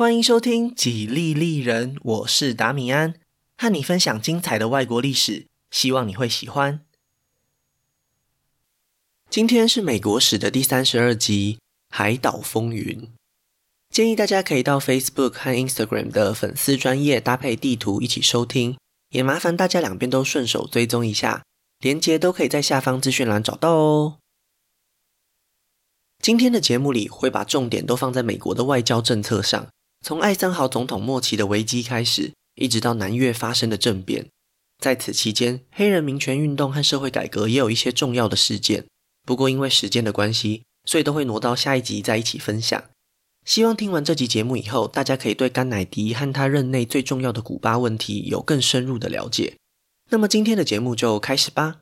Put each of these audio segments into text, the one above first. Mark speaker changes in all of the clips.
Speaker 1: 欢迎收听《几利利人》，我是达米安，和你分享精彩的外国历史，希望你会喜欢。今天是美国史的第三十二集《海岛风云》，建议大家可以到 Facebook 和 Instagram 的粉丝专页搭配地图一起收听，也麻烦大家两边都顺手追踪一下，连接都可以在下方资讯栏找到哦。今天的节目里会把重点都放在美国的外交政策上。从艾森豪总统末期的危机开始，一直到南越发生的政变，在此期间，黑人民权运动和社会改革也有一些重要的事件。不过因为时间的关系，所以都会挪到下一集再一起分享。希望听完这集节目以后，大家可以对甘乃迪和他任内最重要的古巴问题有更深入的了解。那么今天的节目就开始吧。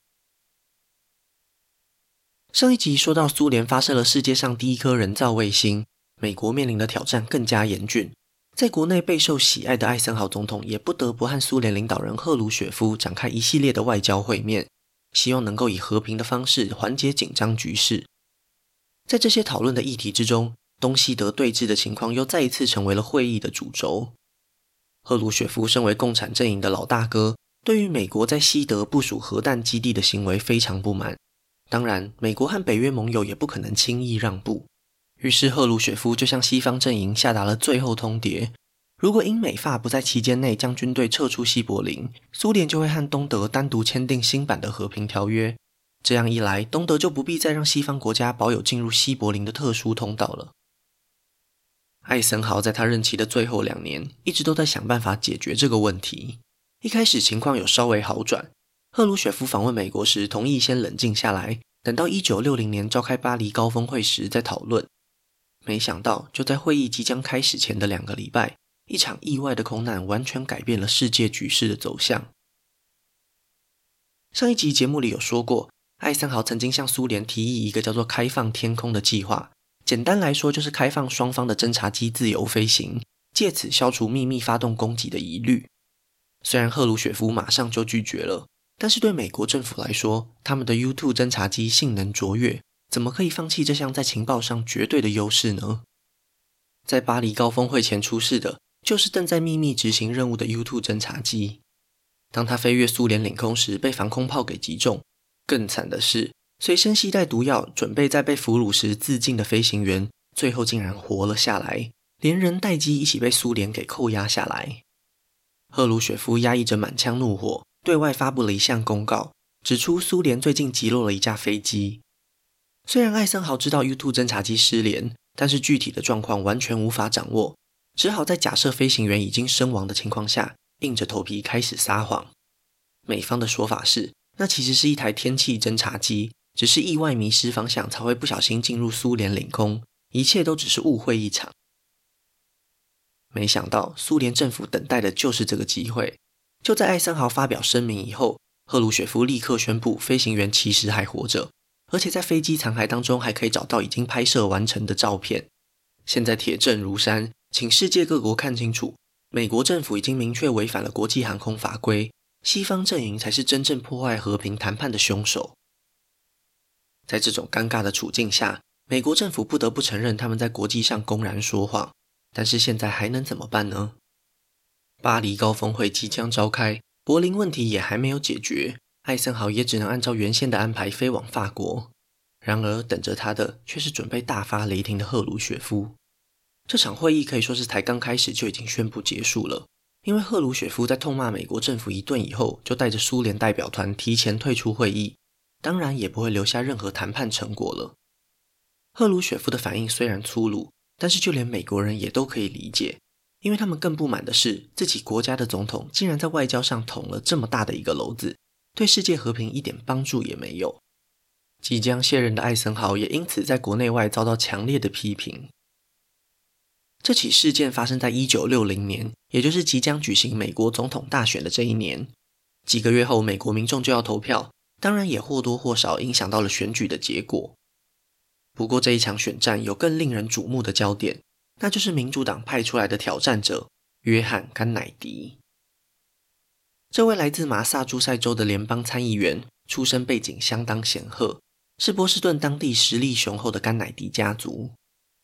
Speaker 1: 上一集说到苏联发射了世界上第一颗人造卫星。美国面临的挑战更加严峻，在国内备受喜爱的艾森豪总统也不得不和苏联领导人赫鲁雪夫展开一系列的外交会面，希望能够以和平的方式缓解紧张局势。在这些讨论的议题之中，东西德对峙的情况又再一次成为了会议的主轴。赫鲁雪夫身为共产阵营的老大哥，对于美国在西德部署核弹基地的行为非常不满。当然，美国和北约盟友也不可能轻易让步。于是，赫鲁雪夫就向西方阵营下达了最后通牒：如果英美法不在期间内将军队撤出西柏林，苏联就会和东德单独签订新版的和平条约。这样一来，东德就不必再让西方国家保有进入西柏林的特殊通道了。艾森豪在他任期的最后两年，一直都在想办法解决这个问题。一开始情况有稍微好转，赫鲁雪夫访问美国时，同意先冷静下来，等到一九六零年召开巴黎高峰会时再讨论。没想到，就在会议即将开始前的两个礼拜，一场意外的空难完全改变了世界局势的走向。上一集节目里有说过，艾森豪曾经向苏联提议一个叫做“开放天空”的计划，简单来说就是开放双方的侦察机自由飞行，借此消除秘密发动攻击的疑虑。虽然赫鲁雪夫马上就拒绝了，但是对美国政府来说，他们的 U-2 侦察机性能卓越。怎么可以放弃这项在情报上绝对的优势呢？在巴黎高峰会前出事的，就是正在秘密执行任务的 U-2 侦察机。当它飞越苏联领空时，被防空炮给击中。更惨的是，随身携带毒药，准备在被俘虏时自尽的飞行员，最后竟然活了下来，连人带机一起被苏联给扣押下来。赫鲁雪夫压抑着满腔怒火，对外发布了一项公告，指出苏联最近击落了一架飞机。虽然艾森豪知道 U-2 侦察机失联，但是具体的状况完全无法掌握，只好在假设飞行员已经身亡的情况下，硬着头皮开始撒谎。美方的说法是，那其实是一台天气侦察机，只是意外迷失方向才会不小心进入苏联领空，一切都只是误会一场。没想到苏联政府等待的就是这个机会。就在艾森豪发表声明以后，赫鲁雪夫立刻宣布飞行员其实还活着。而且在飞机残骸当中还可以找到已经拍摄完成的照片。现在铁证如山，请世界各国看清楚，美国政府已经明确违反了国际航空法规，西方阵营才是真正破坏和平谈判的凶手。在这种尴尬的处境下，美国政府不得不承认他们在国际上公然说谎。但是现在还能怎么办呢？巴黎高峰会即将召开，柏林问题也还没有解决。艾森豪也只能按照原先的安排飞往法国，然而等着他的却是准备大发雷霆的赫鲁雪夫。这场会议可以说是才刚开始就已经宣布结束了，因为赫鲁雪夫在痛骂美国政府一顿以后，就带着苏联代表团提前退出会议，当然也不会留下任何谈判成果了。赫鲁雪夫的反应虽然粗鲁，但是就连美国人也都可以理解，因为他们更不满的是自己国家的总统竟然在外交上捅了这么大的一个篓子。对世界和平一点帮助也没有。即将卸任的艾森豪也因此在国内外遭到强烈的批评。这起事件发生在一九六零年，也就是即将举行美国总统大选的这一年。几个月后，美国民众就要投票，当然也或多或少影响到了选举的结果。不过，这一场选战有更令人瞩目的焦点，那就是民主党派出来的挑战者约翰·甘乃迪。这位来自马萨诸塞州的联邦参议员，出身背景相当显赫，是波士顿当地实力雄厚的甘乃迪家族。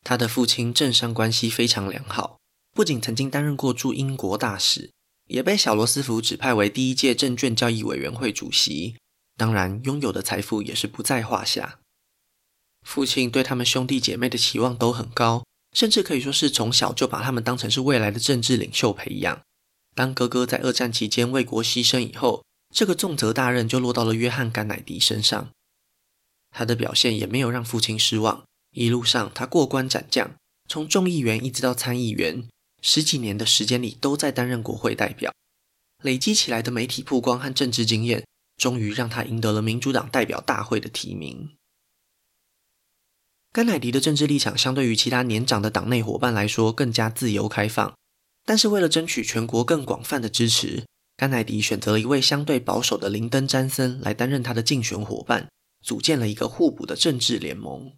Speaker 1: 他的父亲政商关系非常良好，不仅曾经担任过驻英国大使，也被小罗斯福指派为第一届证券交易委员会主席。当然，拥有的财富也是不在话下。父亲对他们兄弟姐妹的期望都很高，甚至可以说是从小就把他们当成是未来的政治领袖培养。当哥哥在二战期间为国牺牲以后，这个重责大任就落到了约翰·甘乃迪身上。他的表现也没有让父亲失望，一路上他过关斩将，从众议员一直到参议员，十几年的时间里都在担任国会代表，累积起来的媒体曝光和政治经验。终于让他赢得了民主党代表大会的提名。甘乃迪的政治立场相对于其他年长的党内伙伴来说更加自由开放，但是为了争取全国更广泛的支持，甘乃迪选择了一位相对保守的林登·詹森来担任他的竞选伙伴，组建了一个互补的政治联盟。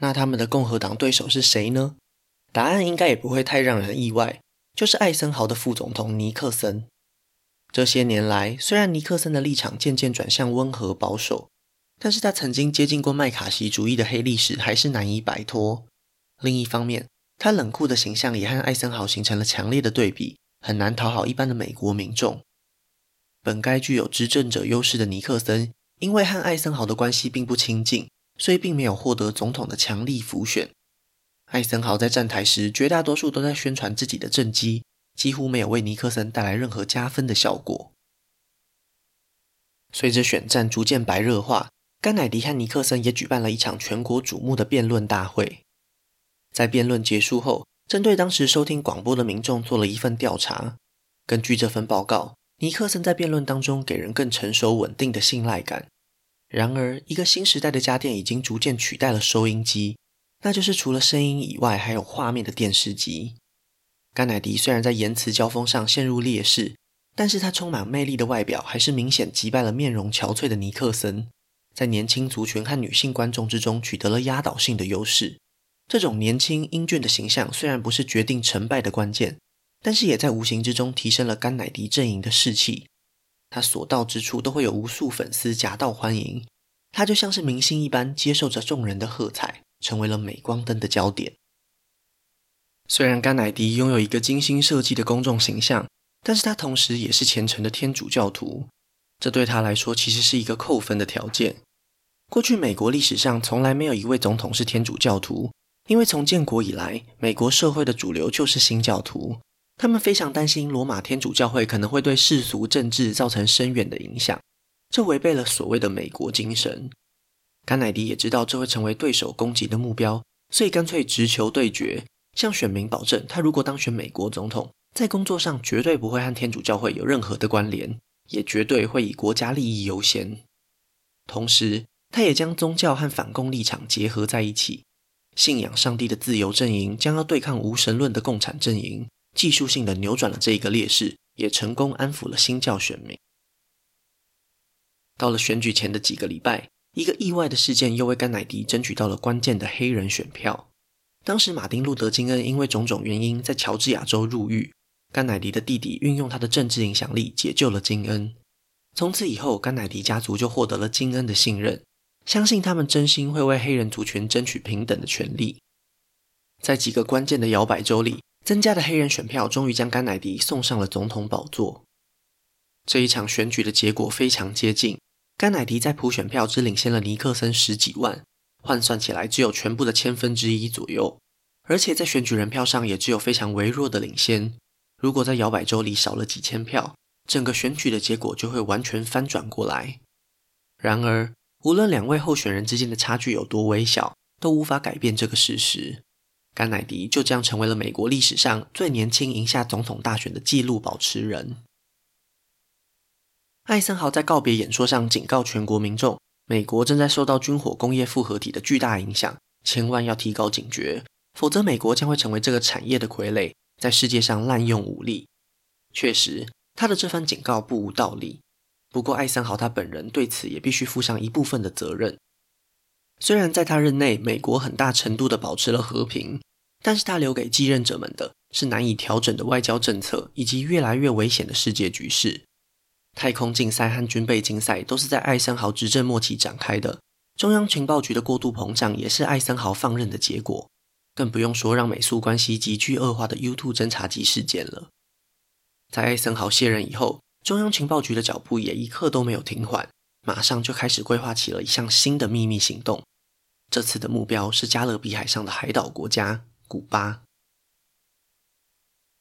Speaker 1: 那他们的共和党对手是谁呢？答案应该也不会太让人意外，就是艾森豪的副总统尼克森。这些年来，虽然尼克森的立场渐渐转向温和保守，但是他曾经接近过麦卡锡主义的黑历史还是难以摆脱。另一方面，他冷酷的形象也和艾森豪形成了强烈的对比，很难讨好一般的美国民众。本该具有执政者优势的尼克森，因为和艾森豪的关系并不亲近，所以并没有获得总统的强力辅选。艾森豪在站台时，绝大多数都在宣传自己的政绩。几乎没有为尼克森带来任何加分的效果。随着选战逐渐白热化，甘乃迪和尼克森也举办了一场全国瞩目的辩论大会。在辩论结束后，针对当时收听广播的民众做了一份调查。根据这份报告，尼克森在辩论当中给人更成熟稳定的信赖感。然而，一个新时代的家电已经逐渐取代了收音机，那就是除了声音以外还有画面的电视机。甘乃迪虽然在言辞交锋上陷入劣势，但是他充满魅力的外表还是明显击败了面容憔悴的尼克森，在年轻族群和女性观众之中取得了压倒性的优势。这种年轻英俊的形象虽然不是决定成败的关键，但是也在无形之中提升了甘乃迪阵营的士气。他所到之处都会有无数粉丝夹道欢迎，他就像是明星一般接受着众人的喝彩，成为了镁光灯的焦点。虽然甘乃迪拥有一个精心设计的公众形象，但是他同时也是虔诚的天主教徒，这对他来说其实是一个扣分的条件。过去美国历史上从来没有一位总统是天主教徒，因为从建国以来，美国社会的主流就是新教徒，他们非常担心罗马天主教会可能会对世俗政治造成深远的影响，这违背了所谓的美国精神。甘乃迪也知道这会成为对手攻击的目标，所以干脆直球对决。向选民保证，他如果当选美国总统，在工作上绝对不会和天主教会有任何的关联，也绝对会以国家利益优先。同时，他也将宗教和反共立场结合在一起，信仰上帝的自由阵营将要对抗无神论的共产阵营，技术性的扭转了这一个劣势，也成功安抚了新教选民。到了选举前的几个礼拜，一个意外的事件又为甘乃迪争取到了关键的黑人选票。当时，马丁·路德·金恩因为种种原因在乔治亚州入狱。甘乃迪的弟弟运用他的政治影响力解救了金恩。从此以后，甘乃迪家族就获得了金恩的信任，相信他们真心会为黑人族群争取平等的权利。在几个关键的摇摆州里，增加的黑人选票终于将甘乃迪送上了总统宝座。这一场选举的结果非常接近，甘乃迪在普选票只领先了尼克森十几万。换算起来只有全部的千分之一左右，而且在选举人票上也只有非常微弱的领先。如果在摇摆州里少了几千票，整个选举的结果就会完全翻转过来。然而，无论两位候选人之间的差距有多微小，都无法改变这个事实。甘乃迪就这样成为了美国历史上最年轻赢下总统大选的纪录保持人。艾森豪在告别演说上警告全国民众。美国正在受到军火工业复合体的巨大影响，千万要提高警觉，否则美国将会成为这个产业的傀儡，在世界上滥用武力。确实，他的这番警告不无道理。不过，艾森豪他本人对此也必须负上一部分的责任。虽然在他任内，美国很大程度地保持了和平，但是他留给继任者们的是难以调整的外交政策，以及越来越危险的世界局势。太空竞赛和军备竞赛都是在艾森豪执政末期展开的。中央情报局的过度膨胀也是艾森豪放任的结果。更不用说让美苏关系急剧恶化的 U2 侦察机事件了。在艾森豪卸任以后，中央情报局的脚步也一刻都没有停缓，马上就开始规划起了一项新的秘密行动。这次的目标是加勒比海上的海岛国家古巴。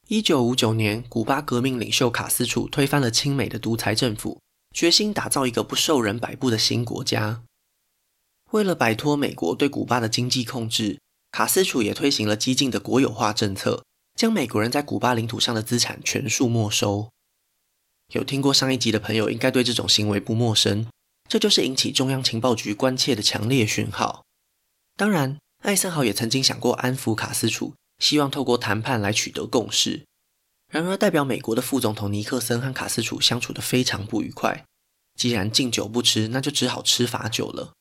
Speaker 1: 一九五九年，古巴革命领袖卡斯楚推翻了亲美的独裁政府，决心打造一个不受人摆布的新国家。为了摆脱美国对古巴的经济控制，卡斯楚也推行了激进的国有化政策，将美国人在古巴领土上的资产全数没收。有听过上一集的朋友，应该对这种行为不陌生，这就是引起中央情报局关切的强烈讯号。当然，艾森豪也曾经想过安抚卡斯楚。希望透过谈判来取得共识。然而，代表美国的副总统尼克森和卡斯楚相处得非常不愉快。既然敬酒不吃，那就只好吃罚酒了。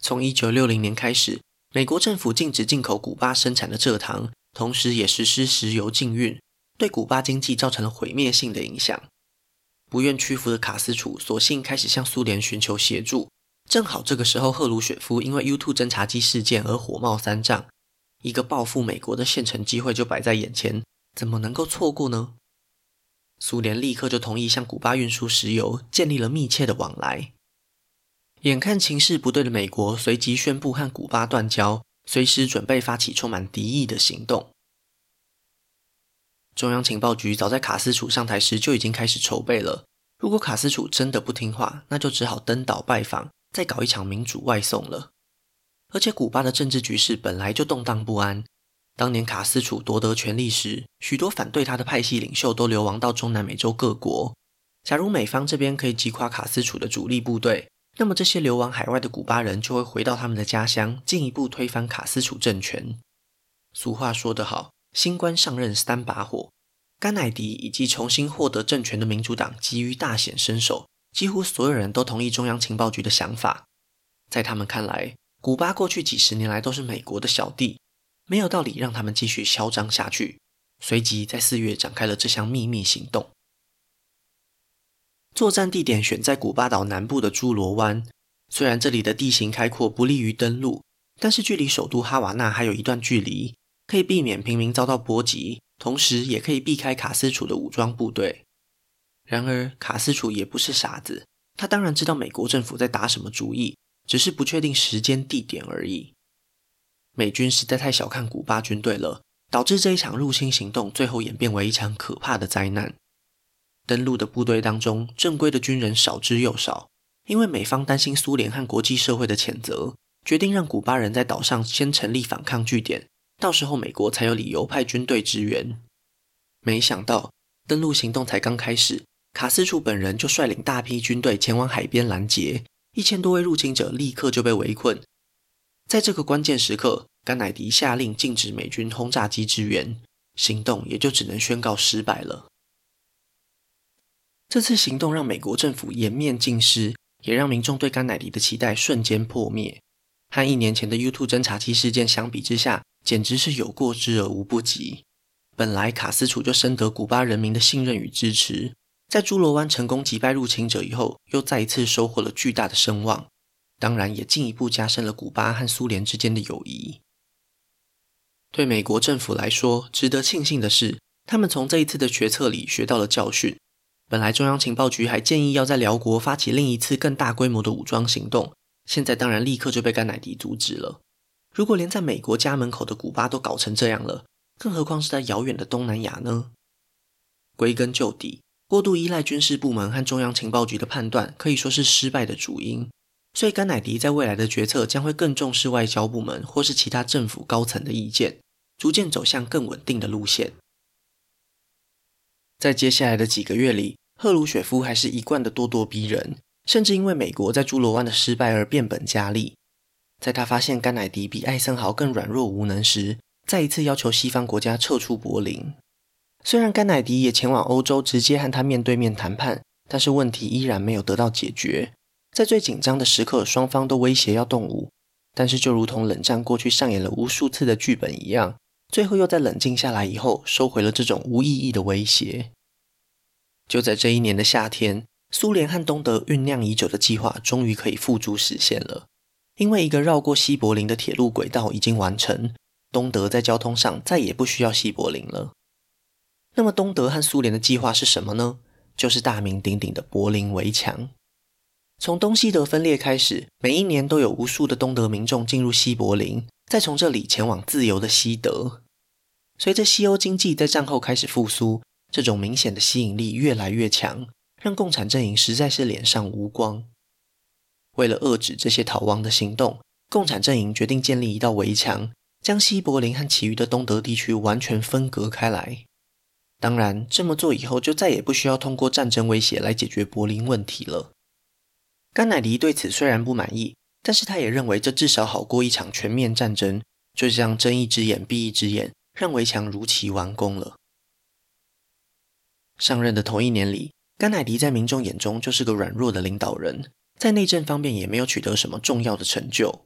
Speaker 1: 从一九六零年开始，美国政府禁止进口古巴生产的蔗糖，同时也实施石油禁运，对古巴经济造成了毁灭性的影响。不愿屈服的卡斯楚，索性开始向苏联寻求协助。正好这个时候，赫鲁雪夫因为 U-2 侦察机事件而火冒三丈。一个报复美国的现成机会就摆在眼前，怎么能够错过呢？苏联立刻就同意向古巴运输石油，建立了密切的往来。眼看情势不对的美国，随即宣布和古巴断交，随时准备发起充满敌意的行动。中央情报局早在卡斯楚上台时就已经开始筹备了。如果卡斯楚真的不听话，那就只好登岛拜访，再搞一场民主外送了。而且古巴的政治局势本来就动荡不安。当年卡斯楚夺得权力时，许多反对他的派系领袖都流亡到中南美洲各国。假如美方这边可以击垮卡斯楚的主力部队，那么这些流亡海外的古巴人就会回到他们的家乡，进一步推翻卡斯楚政权。俗话说得好，新官上任三把火。甘乃迪以及重新获得政权的民主党急于大显身手，几乎所有人都同意中央情报局的想法。在他们看来，古巴过去几十年来都是美国的小弟，没有道理让他们继续嚣张下去。随即在四月展开了这项秘密行动。作战地点选在古巴岛南部的猪罗湾，虽然这里的地形开阔不利于登陆，但是距离首都哈瓦那还有一段距离，可以避免平民遭到波及，同时也可以避开卡斯楚的武装部队。然而卡斯楚也不是傻子，他当然知道美国政府在打什么主意。只是不确定时间地点而已。美军实在太小看古巴军队了，导致这一场入侵行动最后演变为一场可怕的灾难。登陆的部队当中，正规的军人少之又少，因为美方担心苏联和国际社会的谴责，决定让古巴人在岛上先成立反抗据点，到时候美国才有理由派军队支援。没想到登陆行动才刚开始，卡斯楚本人就率领大批军队前往海边拦截。一千多位入侵者立刻就被围困。在这个关键时刻，甘乃迪下令禁止美军轰炸机支援，行动也就只能宣告失败了。这次行动让美国政府颜面尽失，也让民众对甘乃迪的期待瞬间破灭。和一年前的 U2 侦察机事件相比之下，简直是有过之而无不及。本来卡斯楚就深得古巴人民的信任与支持。在侏罗湾成功击败入侵者以后，又再一次收获了巨大的声望，当然也进一步加深了古巴和苏联之间的友谊。对美国政府来说，值得庆幸的是，他们从这一次的决策里学到了教训。本来中央情报局还建议要在辽国发起另一次更大规模的武装行动，现在当然立刻就被甘乃迪阻止了。如果连在美国家门口的古巴都搞成这样了，更何况是在遥远的东南亚呢？归根究底，过度依赖军事部门和中央情报局的判断，可以说是失败的主因。所以，甘乃迪在未来的决策将会更重视外交部门或是其他政府高层的意见，逐渐走向更稳定的路线。在接下来的几个月里，赫鲁雪夫还是一贯的咄咄逼人，甚至因为美国在侏罗湾的失败而变本加厉。在他发现甘乃迪比艾森豪更软弱无能时，再一次要求西方国家撤出柏林。虽然甘乃迪也前往欧洲，直接和他面对面谈判，但是问题依然没有得到解决。在最紧张的时刻，双方都威胁要动武，但是就如同冷战过去上演了无数次的剧本一样，最后又在冷静下来以后，收回了这种无意义的威胁。就在这一年的夏天，苏联和东德酝酿已久的计划终于可以付诸实现了。因为一个绕过西柏林的铁路轨道已经完成，东德在交通上再也不需要西柏林了。那么，东德和苏联的计划是什么呢？就是大名鼎鼎的柏林围墙。从东西德分裂开始，每一年都有无数的东德民众进入西柏林，再从这里前往自由的西德。随着西欧经济在战后开始复苏，这种明显的吸引力越来越强，让共产阵营实在是脸上无光。为了遏制这些逃亡的行动，共产阵营决定建立一道围墙，将西柏林和其余的东德地区完全分隔开来。当然，这么做以后就再也不需要通过战争威胁来解决柏林问题了。甘乃迪对此虽然不满意，但是他也认为这至少好过一场全面战争。就这样睁一只眼闭一只眼，让围墙如期完工了。上任的头一年里，甘乃迪在民众眼中就是个软弱的领导人，在内政方面也没有取得什么重要的成就。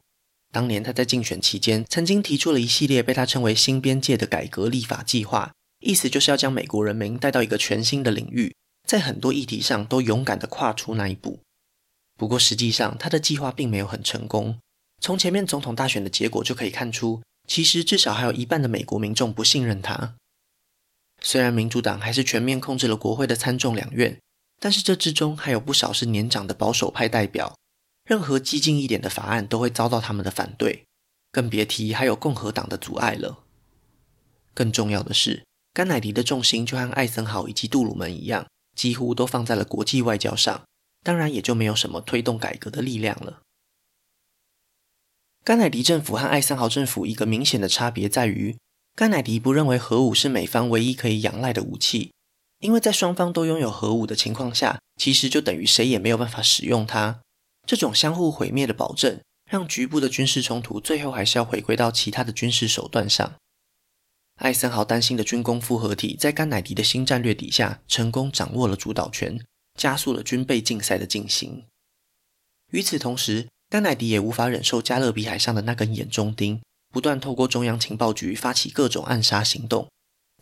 Speaker 1: 当年他在竞选期间，曾经提出了一系列被他称为“新边界”的改革立法计划。意思就是要将美国人民带到一个全新的领域，在很多议题上都勇敢地跨出那一步。不过实际上，他的计划并没有很成功。从前面总统大选的结果就可以看出，其实至少还有一半的美国民众不信任他。虽然民主党还是全面控制了国会的参众两院，但是这之中还有不少是年长的保守派代表，任何激进一点的法案都会遭到他们的反对，更别提还有共和党的阻碍了。更重要的是，甘乃迪的重心就和艾森豪以及杜鲁门一样，几乎都放在了国际外交上，当然也就没有什么推动改革的力量了。甘乃迪政府和艾森豪政府一个明显的差别在于，甘乃迪不认为核武是美方唯一可以仰赖的武器，因为在双方都拥有核武的情况下，其实就等于谁也没有办法使用它。这种相互毁灭的保证，让局部的军事冲突最后还是要回归到其他的军事手段上。艾森豪担心的军工复合体，在甘乃迪的新战略底下，成功掌握了主导权，加速了军备竞赛的进行。与此同时，甘乃迪也无法忍受加勒比海上的那根眼中钉，不断透过中央情报局发起各种暗杀行动，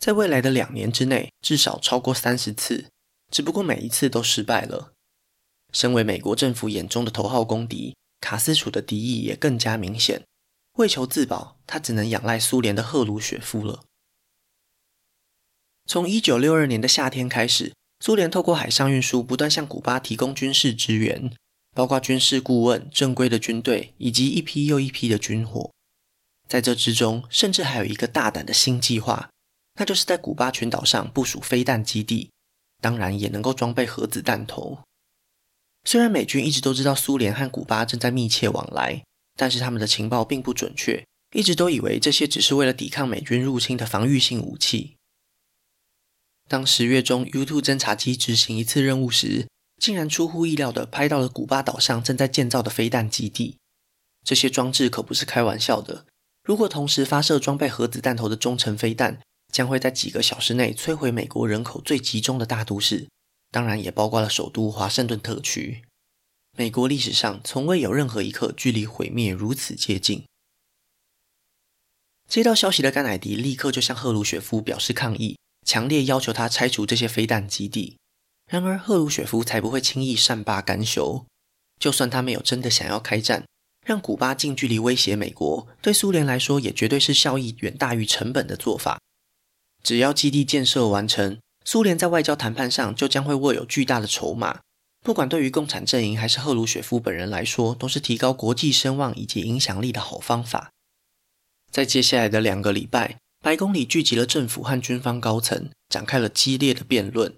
Speaker 1: 在未来的两年之内，至少超过三十次，只不过每一次都失败了。身为美国政府眼中的头号公敌，卡斯楚的敌意也更加明显。为求自保，他只能仰赖苏联的赫鲁雪夫了。从一九六二年的夏天开始，苏联透过海上运输不断向古巴提供军事支援，包括军事顾问、正规的军队以及一批又一批的军火。在这之中，甚至还有一个大胆的新计划，那就是在古巴群岛上部署飞弹基地，当然也能够装备核子弹头。虽然美军一直都知道苏联和古巴正在密切往来。但是他们的情报并不准确，一直都以为这些只是为了抵抗美军入侵的防御性武器。当十月中 U-2 侦察机执行一次任务时，竟然出乎意料地拍到了古巴岛上正在建造的飞弹基地。这些装置可不是开玩笑的，如果同时发射装备核子弹头的中程飞弹，将会在几个小时内摧毁美国人口最集中的大都市，当然也包括了首都华盛顿特区。美国历史上从未有任何一刻距离毁灭如此接近。接到消息的甘乃迪立刻就向赫鲁雪夫表示抗议，强烈要求他拆除这些飞弹基地。然而，赫鲁雪夫才不会轻易善罢甘休。就算他没有真的想要开战，让古巴近距离威胁美国，对苏联来说也绝对是效益远大于成本的做法。只要基地建设完成，苏联在外交谈判上就将会握有巨大的筹码。不管对于共产阵营还是赫鲁雪夫本人来说，都是提高国际声望以及影响力的好方法。在接下来的两个礼拜，白宫里聚集了政府和军方高层，展开了激烈的辩论。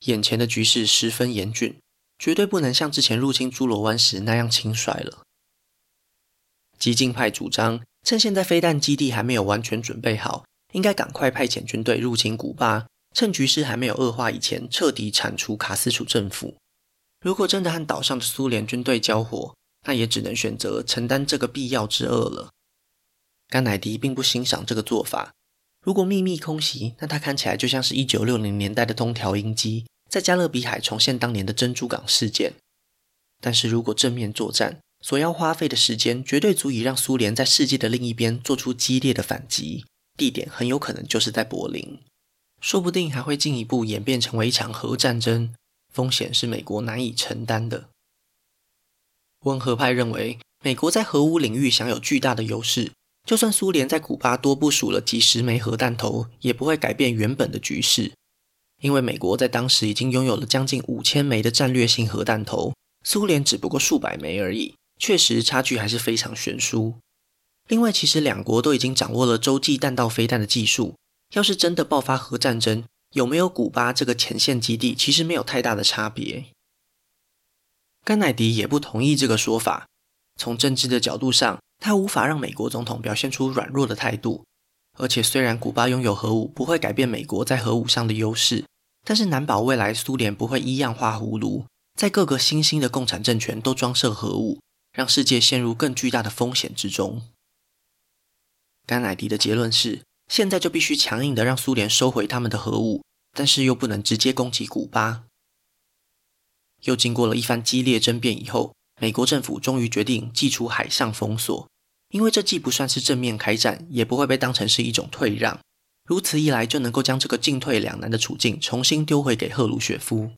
Speaker 1: 眼前的局势十分严峻，绝对不能像之前入侵侏罗湾时那样轻率了。激进派主张，趁现在飞弹基地还没有完全准备好，应该赶快派遣军队入侵古巴，趁局势还没有恶化以前，彻底铲除卡斯楚政府。如果真的和岛上的苏联军队交火，那也只能选择承担这个必要之恶了。甘乃迪并不欣赏这个做法。如果秘密空袭，那他看起来就像是一九六零年代的东条英机在加勒比海重现当年的珍珠港事件。但是如果正面作战，所要花费的时间绝对足以让苏联在世界的另一边做出激烈的反击，地点很有可能就是在柏林，说不定还会进一步演变成为一场核战争。风险是美国难以承担的。温和派认为，美国在核武领域享有巨大的优势，就算苏联在古巴多部署了几十枚核弹头，也不会改变原本的局势。因为美国在当时已经拥有了将近五千枚的战略性核弹头，苏联只不过数百枚而已，确实差距还是非常悬殊。另外，其实两国都已经掌握了洲际弹道飞弹的技术，要是真的爆发核战争，有没有古巴这个前线基地，其实没有太大的差别。甘乃迪也不同意这个说法，从政治的角度上，他无法让美国总统表现出软弱的态度。而且，虽然古巴拥有核武，不会改变美国在核武上的优势。但是难保未来苏联不会一样画葫芦，在各个新兴的共产政权都装设核武，让世界陷入更巨大的风险之中。甘乃迪的结论是：现在就必须强硬的让苏联收回他们的核武，但是又不能直接攻击古巴。又经过了一番激烈争辩以后，美国政府终于决定祭出海上封锁，因为这既不算是正面开战，也不会被当成是一种退让。如此一来，就能够将这个进退两难的处境重新丢回给赫鲁雪夫。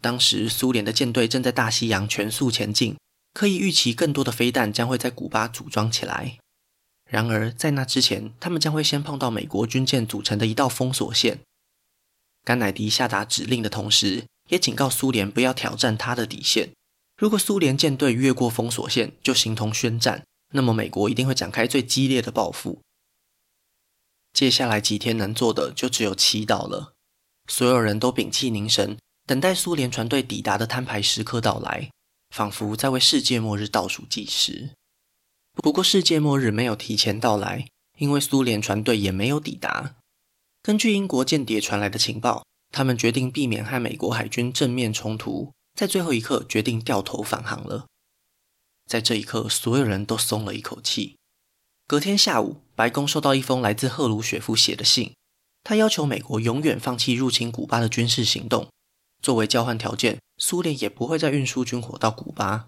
Speaker 1: 当时，苏联的舰队正在大西洋全速前进，可以预期更多的飞弹将会在古巴组装起来。然而，在那之前，他们将会先碰到美国军舰组成的一道封锁线。甘乃迪下达指令的同时，也警告苏联不要挑战他的底线。如果苏联舰队越过封锁线，就形同宣战，那么美国一定会展开最激烈的报复。接下来几天能做的就只有祈祷了。所有人都屏气凝神，等待苏联船队抵达的摊牌时刻到来，仿佛在为世界末日倒数计时。不过，世界末日没有提前到来，因为苏联船队也没有抵达。根据英国间谍传来的情报，他们决定避免和美国海军正面冲突，在最后一刻决定掉头返航了。在这一刻，所有人都松了一口气。隔天下午，白宫收到一封来自赫鲁雪夫写的信，他要求美国永远放弃入侵古巴的军事行动。作为交换条件，苏联也不会再运输军火到古巴。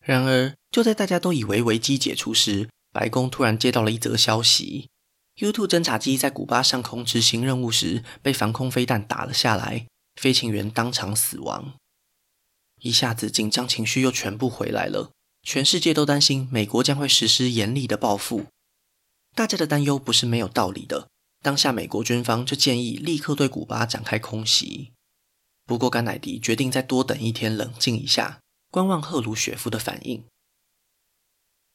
Speaker 1: 然而，就在大家都以为危机解除时，白宫突然接到了一则消息：U-2 侦察机在古巴上空执行任务时被防空飞弹打了下来，飞行员当场死亡。一下子，紧张情绪又全部回来了。全世界都担心美国将会实施严厉的报复，大家的担忧不是没有道理的。当下，美国军方就建议立刻对古巴展开空袭。不过，甘乃迪决定再多等一天，冷静一下，观望赫鲁雪夫的反应。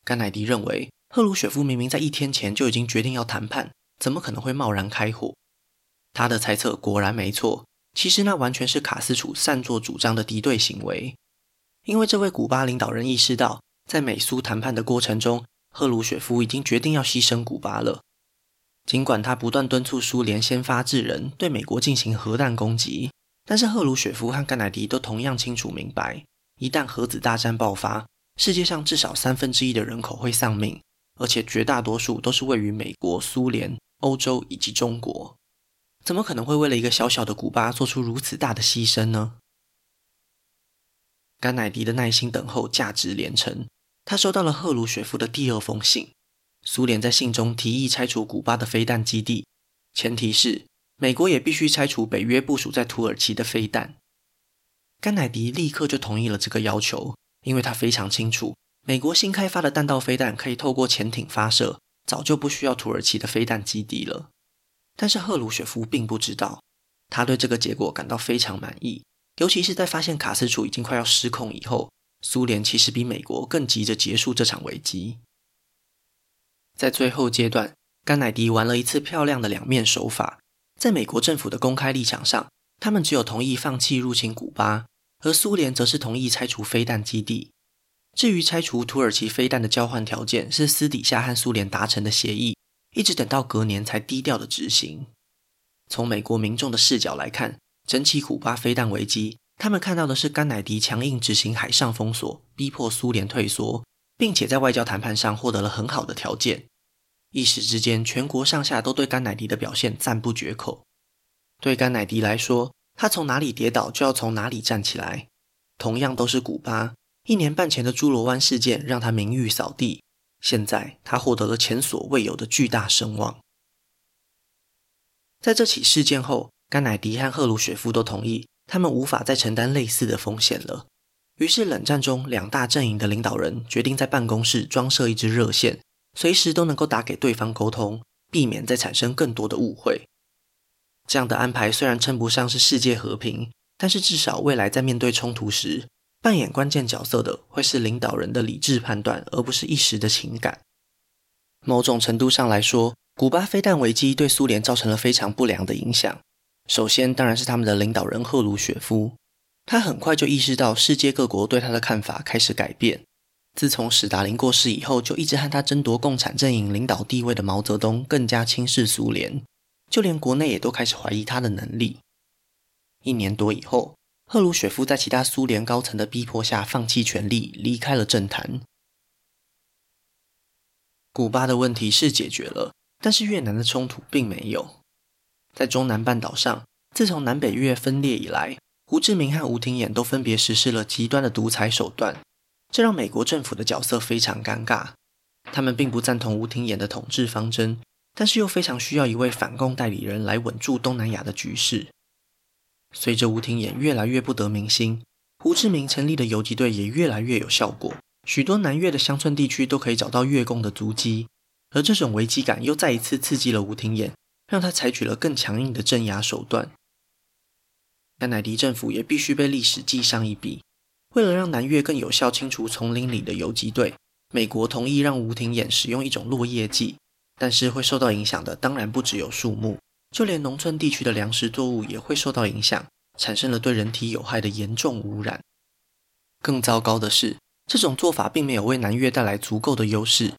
Speaker 1: 甘乃迪认为，赫鲁雪夫明明在一天前就已经决定要谈判，怎么可能会贸然开火？他的猜测果然没错，其实那完全是卡斯楚擅作主张的敌对行为。因为这位古巴领导人意识到，在美苏谈判的过程中，赫鲁雪夫已经决定要牺牲古巴了。尽管他不断敦促苏联先发制人，对美国进行核弹攻击，但是赫鲁雪夫和甘乃迪都同样清楚明白，一旦核子大战爆发，世界上至少三分之一的人口会丧命，而且绝大多数都是位于美国、苏联、欧洲以及中国。怎么可能会为了一个小小的古巴做出如此大的牺牲呢？甘乃迪的耐心等候价值连城。他收到了赫鲁雪夫的第二封信。苏联在信中提议拆除古巴的飞弹基地，前提是美国也必须拆除北约部署在土耳其的飞弹。甘乃迪立刻就同意了这个要求，因为他非常清楚，美国新开发的弹道飞弹可以透过潜艇发射，早就不需要土耳其的飞弹基地了。但是赫鲁雪夫并不知道，他对这个结果感到非常满意。尤其是在发现卡斯楚已经快要失控以后，苏联其实比美国更急着结束这场危机。在最后阶段，甘乃迪玩了一次漂亮的两面手法。在美国政府的公开立场上，他们只有同意放弃入侵古巴，而苏联则是同意拆除飞弹基地。至于拆除土耳其飞弹的交换条件，是私底下和苏联达成的协议，一直等到隔年才低调的执行。从美国民众的视角来看，整起古巴飞弹危机，他们看到的是甘乃迪强硬执行海上封锁，逼迫苏联退缩，并且在外交谈判上获得了很好的条件。一时之间，全国上下都对甘乃迪的表现赞不绝口。对甘乃迪来说，他从哪里跌倒就要从哪里站起来。同样都是古巴，一年半前的侏罗湾事件让他名誉扫地，现在他获得了前所未有的巨大声望。在这起事件后，甘乃迪和赫鲁雪夫都同意，他们无法再承担类似的风险了。于是，冷战中两大阵营的领导人决定在办公室装设一支热线，随时都能够打给对方沟通，避免再产生更多的误会。这样的安排虽然称不上是世界和平，但是至少未来在面对冲突时，扮演关键角色的会是领导人的理智判断，而不是一时的情感。某种程度上来说，古巴飞弹危机对苏联造成了非常不良的影响。首先，当然是他们的领导人赫鲁雪夫，他很快就意识到世界各国对他的看法开始改变。自从史达林过世以后，就一直和他争夺共产阵营领导地位的毛泽东更加轻视苏联，就连国内也都开始怀疑他的能力。一年多以后，赫鲁雪夫在其他苏联高层的逼迫下，放弃权力，离开了政坛。古巴的问题是解决了，但是越南的冲突并没有。在中南半岛上，自从南北越分裂以来，胡志明和吴廷琰都分别实施了极端的独裁手段，这让美国政府的角色非常尴尬。他们并不赞同吴廷琰的统治方针，但是又非常需要一位反共代理人来稳住东南亚的局势。随着吴廷琰越来越不得民心，胡志明成立的游击队也越来越有效果。许多南越的乡村地区都可以找到越共的足迹，而这种危机感又再一次刺激了吴廷琰，让他采取了更强硬的镇压手段。甘乃迪政府也必须被历史记上一笔。为了让南越更有效清除丛林里的游击队，美国同意让吴廷琰使用一种落叶剂，但是会受到影响的当然不只有树木，就连农村地区的粮食作物也会受到影响，产生了对人体有害的严重污染。更糟糕的是，这种做法并没有为南越带来足够的优势。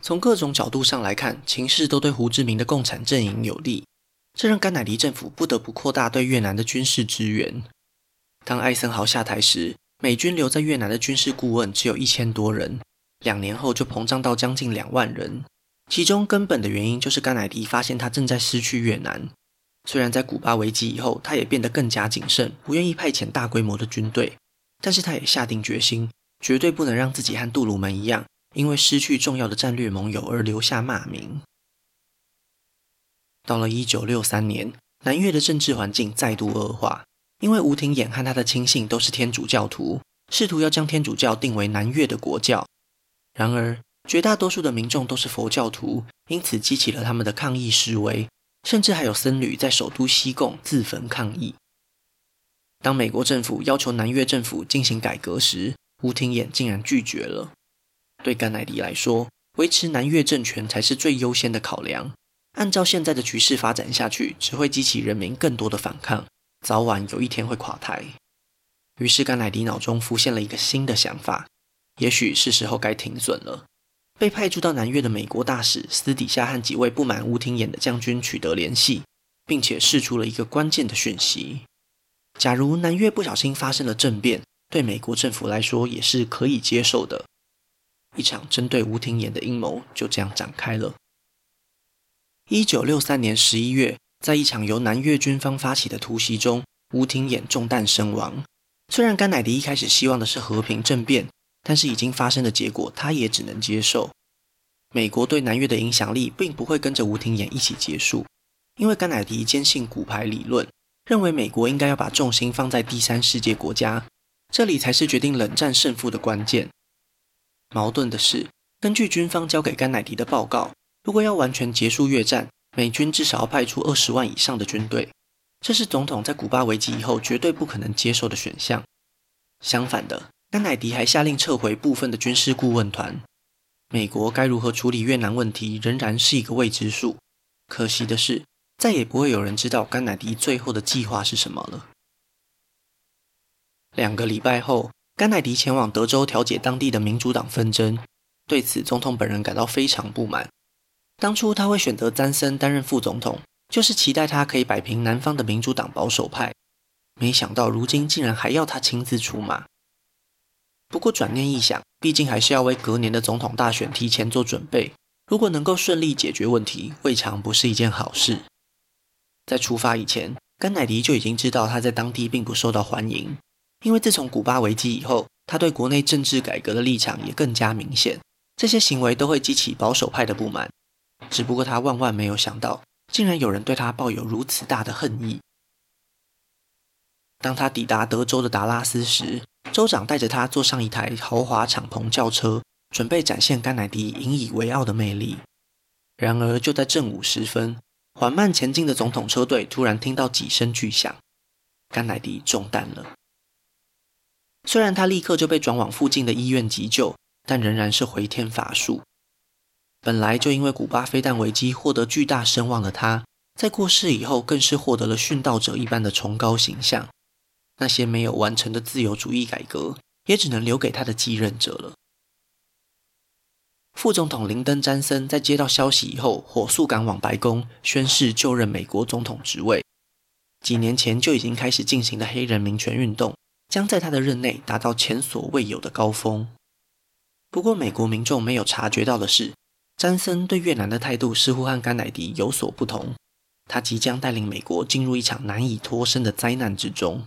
Speaker 1: 从各种角度上来看，情势都对胡志明的共产阵营有利，这让甘乃迪政府不得不扩大对越南的军事支援。当艾森豪下台时，美军留在越南的军事顾问只有一千多人，两年后就膨胀到将近两万人。其中根本的原因就是甘乃迪发现他正在失去越南。虽然在古巴危机以后，他也变得更加谨慎，不愿意派遣大规模的军队，但是他也下定决心。绝对不能让自己和杜鲁门一样，因为失去重要的战略盟友而留下骂名。到了一九六三年，南越的政治环境再度恶化，因为吴廷琰和他的亲信都是天主教徒，试图要将天主教定为南越的国教。然而，绝大多数的民众都是佛教徒，因此激起了他们的抗议示威，甚至还有僧侣在首都西贡自焚抗议。当美国政府要求南越政府进行改革时，吴廷琰竟然拒绝了。对甘乃迪来说，维持南越政权才是最优先的考量。按照现在的局势发展下去，只会激起人民更多的反抗，早晚有一天会垮台。于是甘乃迪脑中浮现了一个新的想法：也许是时候该停损了。被派驻到南越的美国大使私底下和几位不满吴廷琰的将军取得联系，并且释出了一个关键的讯息：假如南越不小心发生了政变。对美国政府来说也是可以接受的。一场针对吴廷琰的阴谋就这样展开了。一九六三年十一月，在一场由南越军方发起的突袭中，吴廷琰中弹身亡。虽然甘乃迪一开始希望的是和平政变，但是已经发生的结果，他也只能接受。美国对南越的影响力并不会跟着吴廷琰一起结束，因为甘乃迪坚信骨牌理论，认为美国应该要把重心放在第三世界国家。这里才是决定冷战胜负的关键。矛盾的是，根据军方交给甘乃迪的报告，如果要完全结束越战，美军至少要派出二十万以上的军队。这是总统在古巴危机以后绝对不可能接受的选项。相反的，甘乃迪还下令撤回部分的军事顾问团。美国该如何处理越南问题，仍然是一个未知数。可惜的是，再也不会有人知道甘乃迪最后的计划是什么了。两个礼拜后，甘乃迪前往德州调解当地的民主党纷争。对此，总统本人感到非常不满。当初他会选择詹森担任副总统，就是期待他可以摆平南方的民主党保守派。没想到如今竟然还要他亲自出马。不过转念一想，毕竟还是要为隔年的总统大选提前做准备。如果能够顺利解决问题，未尝不是一件好事。在出发以前，甘乃迪就已经知道他在当地并不受到欢迎。因为自从古巴危机以后，他对国内政治改革的立场也更加明显，这些行为都会激起保守派的不满。只不过他万万没有想到，竟然有人对他抱有如此大的恨意。当他抵达德州的达拉斯时，州长带着他坐上一台豪华敞篷轿车，准备展现甘乃迪引以为傲的魅力。然而，就在正午时分，缓慢前进的总统车队突然听到几声巨响，甘乃迪中弹了。虽然他立刻就被转往附近的医院急救，但仍然是回天乏术。本来就因为古巴飞弹危机获得巨大声望的他，在过世以后更是获得了殉道者一般的崇高形象。那些没有完成的自由主义改革，也只能留给他的继任者了。副总统林登·詹森在接到消息以后，火速赶往白宫，宣誓就任美国总统职位。几年前就已经开始进行的黑人民权运动，将在他的任内达到前所未有的高峰。不过，美国民众没有察觉到的是，詹森对越南的态度似乎和甘乃迪有所不同。他即将带领美国进入一场难以脱身的灾难之中。